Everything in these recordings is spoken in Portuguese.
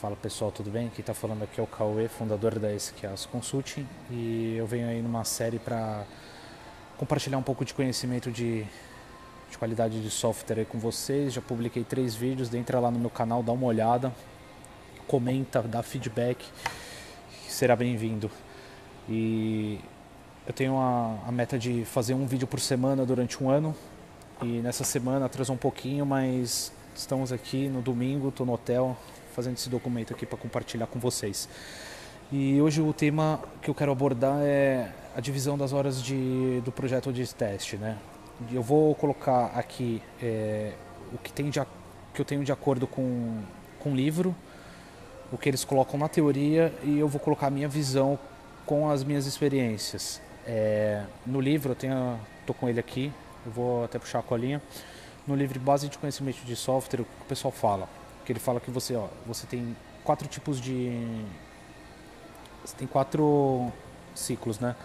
Fala pessoal, tudo bem? Quem está falando aqui é o Cauê, fundador da SQAS Consulting e eu venho aí numa série para compartilhar um pouco de conhecimento de, de qualidade de software com vocês. Já publiquei três vídeos, entra lá no meu canal, dá uma olhada, comenta, dá feedback, será bem-vindo. E eu tenho a, a meta de fazer um vídeo por semana durante um ano e nessa semana atrasou um pouquinho, mas estamos aqui no domingo, estou no hotel, fazendo esse documento aqui para compartilhar com vocês. E hoje o tema que eu quero abordar é a divisão das horas de, do projeto de teste. Né? Eu vou colocar aqui é, o que, tem de, que eu tenho de acordo com, com o livro, o que eles colocam na teoria e eu vou colocar a minha visão com as minhas experiências. É, no livro, eu tenho, tô com ele aqui, eu vou até puxar a colinha. No livro Base de Conhecimento de Software, o que o pessoal fala? Que ele fala que você, ó, você tem quatro tipos de você tem quatro ciclos, né?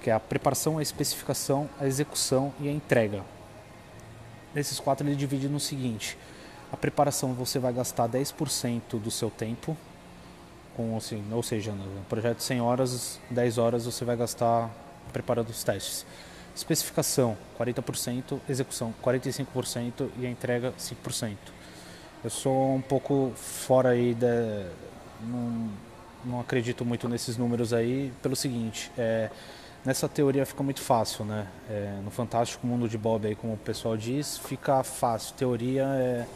Que é a preparação, a especificação, a execução e a entrega. Nesses quatro ele divide no seguinte: a preparação você vai gastar 10% do seu tempo, com assim, ou seja, no projeto de 100 horas, 10 horas você vai gastar preparando os testes. Especificação 40%, execução 45% e a entrega 5%. Eu sou um pouco fora aí da. Não, não acredito muito nesses números aí, pelo seguinte, é, nessa teoria fica muito fácil, né? É, no fantástico mundo de Bob aí, como o pessoal diz, fica fácil. Teoria é,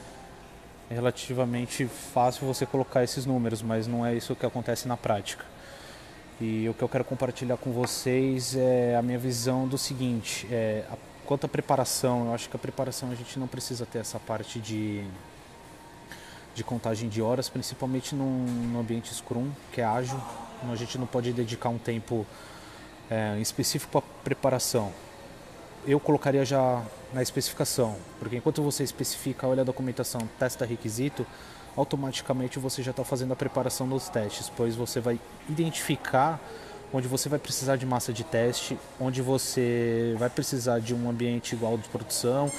é relativamente fácil você colocar esses números, mas não é isso que acontece na prática. E o que eu quero compartilhar com vocês é a minha visão do seguinte, é, a, quanto à preparação, eu acho que a preparação a gente não precisa ter essa parte de de contagem de horas, principalmente num, ambiente Scrum, que é ágil. A gente não pode dedicar um tempo é, específico para preparação. Eu colocaria já na especificação, porque enquanto você especifica, olha a documentação, testa requisito, automaticamente você já está fazendo a preparação dos testes, pois você vai identificar onde você vai precisar de massa de teste, onde você vai precisar de um ambiente igual de produção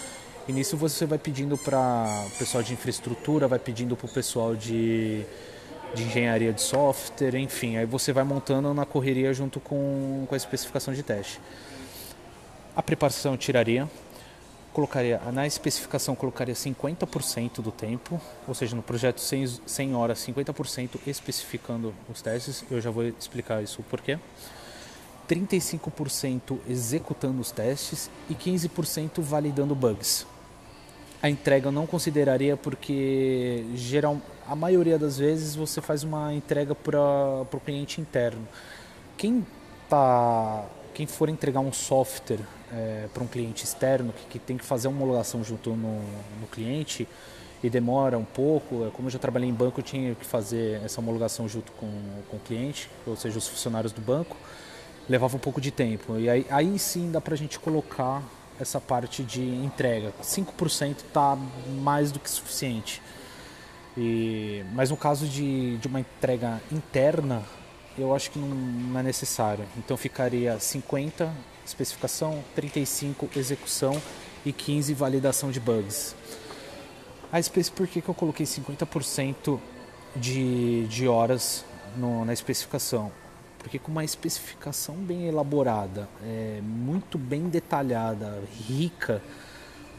e nisso você vai pedindo para o pessoal de infraestrutura, vai pedindo para o pessoal de, de engenharia de software, enfim, aí você vai montando na correria junto com, com a especificação de teste. A preparação eu tiraria, colocaria na especificação colocaria 50% do tempo, ou seja, no projeto 100, 100 horas, 50% especificando os testes, eu já vou explicar isso o porquê. 35% executando os testes e 15% validando bugs a entrega eu não consideraria porque geral, a maioria das vezes você faz uma entrega para o cliente interno. Quem tá, quem for entregar um software é, para um cliente externo que, que, tem que fazer uma homologação junto no, no cliente e demora um pouco, é, como eu já trabalhei em banco, eu tinha que fazer essa homologação junto com, com o cliente, ou seja, os funcionários do banco, levava um pouco de tempo. E aí, aí sim dá para a gente colocar essa parte de entrega. 5% está mais do que suficiente. E, mas no caso de, de uma entrega interna, eu acho que não, não é necessário. Então ficaria 50 especificação, 35 execução e 15 validação de bugs. A Space, por que, que eu coloquei 50% de, de horas no, na especificação? Porque com uma especificação bem elaborada, é, muito bem detalhada, rica,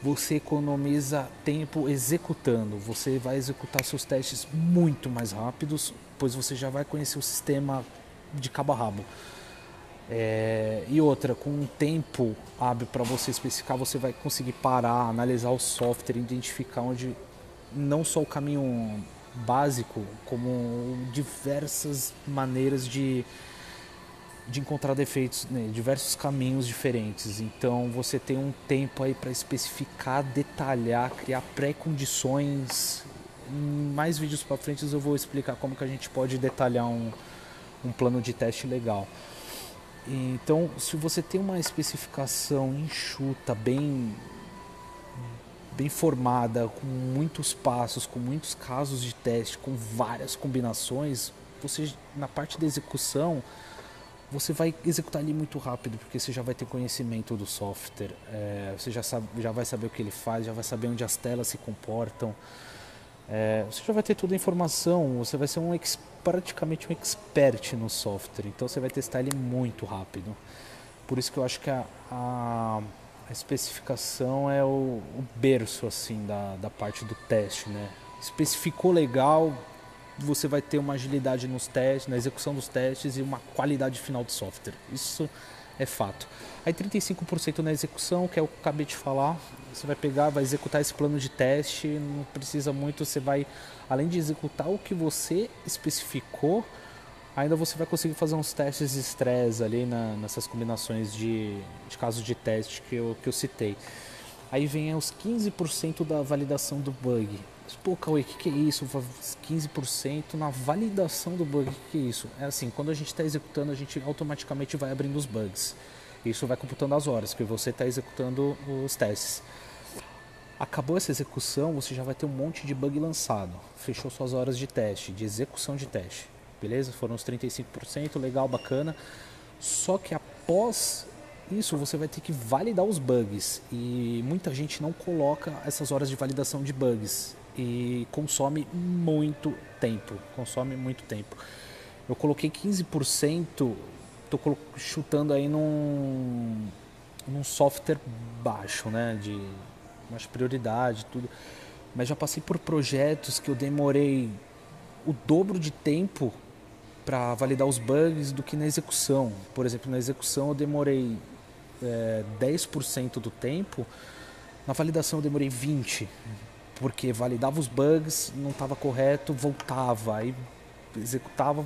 você economiza tempo executando. Você vai executar seus testes muito mais rápidos, pois você já vai conhecer o sistema de cabo a rabo. É, e outra, com um tempo hábil para você especificar, você vai conseguir parar, analisar o software, identificar onde não só o caminho básico, como diversas maneiras de de encontrar defeitos, né, diversos caminhos diferentes. Então você tem um tempo aí para especificar, detalhar, criar pré-condições. Em mais vídeos para frente eu vou explicar como que a gente pode detalhar um, um plano de teste legal. Então, se você tem uma especificação enxuta, bem bem formada, com muitos passos, com muitos casos de teste, com várias combinações, você na parte da execução você vai executar ali muito rápido, porque você já vai ter conhecimento do software, é, você já, sabe, já vai saber o que ele faz, já vai saber onde as telas se comportam. é, você já vai ter toda a informação, você vai ser um praticamente um expert no software, então você vai testar ele muito rápido. Por isso que eu acho que a, a, a especificação é o, o, berço assim da, da parte do teste, né? Especificou legal, você vai ter uma agilidade nos testes, na execução dos testes e uma qualidade final do software. Isso é fato. Aí 35% na execução, que é o que eu acabei de falar, você vai pegar, vai executar esse plano de teste, não precisa muito, você vai, além de executar o que você especificou, ainda você vai conseguir fazer uns testes de estresse ali na, nessas combinações de, de casos de teste que eu, que eu citei. Aí vem os 15% da validação do bug. Pô, Cauê, o que, que é isso? 15% na validação do bug, o que, que é isso? É assim, quando a gente está executando, a gente automaticamente vai abrindo os bugs. Isso vai computando as horas que você está executando os testes. Acabou essa execução, você já vai ter um monte de bug lançado. Fechou suas horas de teste, de execução de teste. Beleza? Foram os 35%, legal, bacana. Só que após isso, você vai ter que validar os bugs. E muita gente não coloca essas horas de validação de bugs. E consome muito tempo. Consome muito tempo. Eu coloquei 15%, estou chutando aí num, num software baixo, né? De mais prioridade, tudo. Mas já passei por projetos que eu demorei o dobro de tempo para validar os bugs do que na execução. Por exemplo, na execução eu demorei é, 10% do tempo, na validação eu demorei 20%, porque validava os bugs, não estava correto, voltava, aí executava,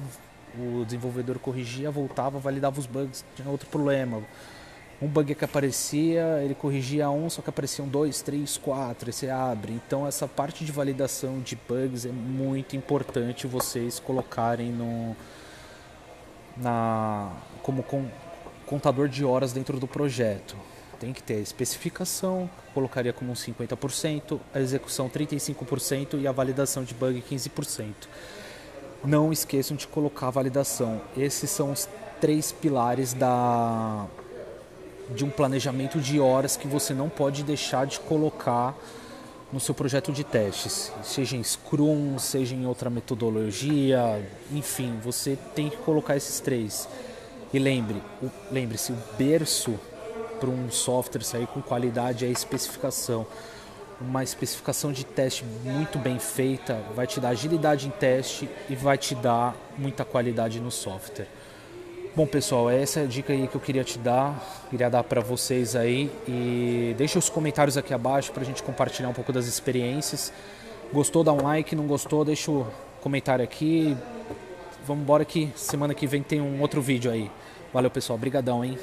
o desenvolvedor corrigia, voltava, validava os bugs, tinha outro problema um bug que aparecia, ele corrigia um, só que apareciam dois, três, quatro, e você abre. Então essa parte de validação de bugs é muito importante vocês colocarem no na como com, contador de horas dentro do projeto. Tem que ter a especificação, colocaria como um 50%, a execução 35% e a validação de bug 15%. Não esqueçam de colocar a validação. Esses são os três pilares da de um planejamento de horas que você não pode deixar de colocar no seu projeto de testes, seja em Scrum, seja em outra metodologia, enfim, você tem que colocar esses três. E lembre, lembre-se, o berço para um software sair com qualidade é a especificação. Uma especificação de teste muito bem feita vai te dar agilidade em teste e vai te dar muita qualidade no software. Bom, pessoal, essa é a dica aí que eu queria te dar, queria dar para vocês aí e deixa os comentários aqui abaixo para a gente compartilhar um pouco das experiências. Gostou, dá um like, não gostou, deixa o comentário aqui. Vamos embora que semana que vem tem um outro vídeo aí. Valeu, pessoal, brigadão, hein?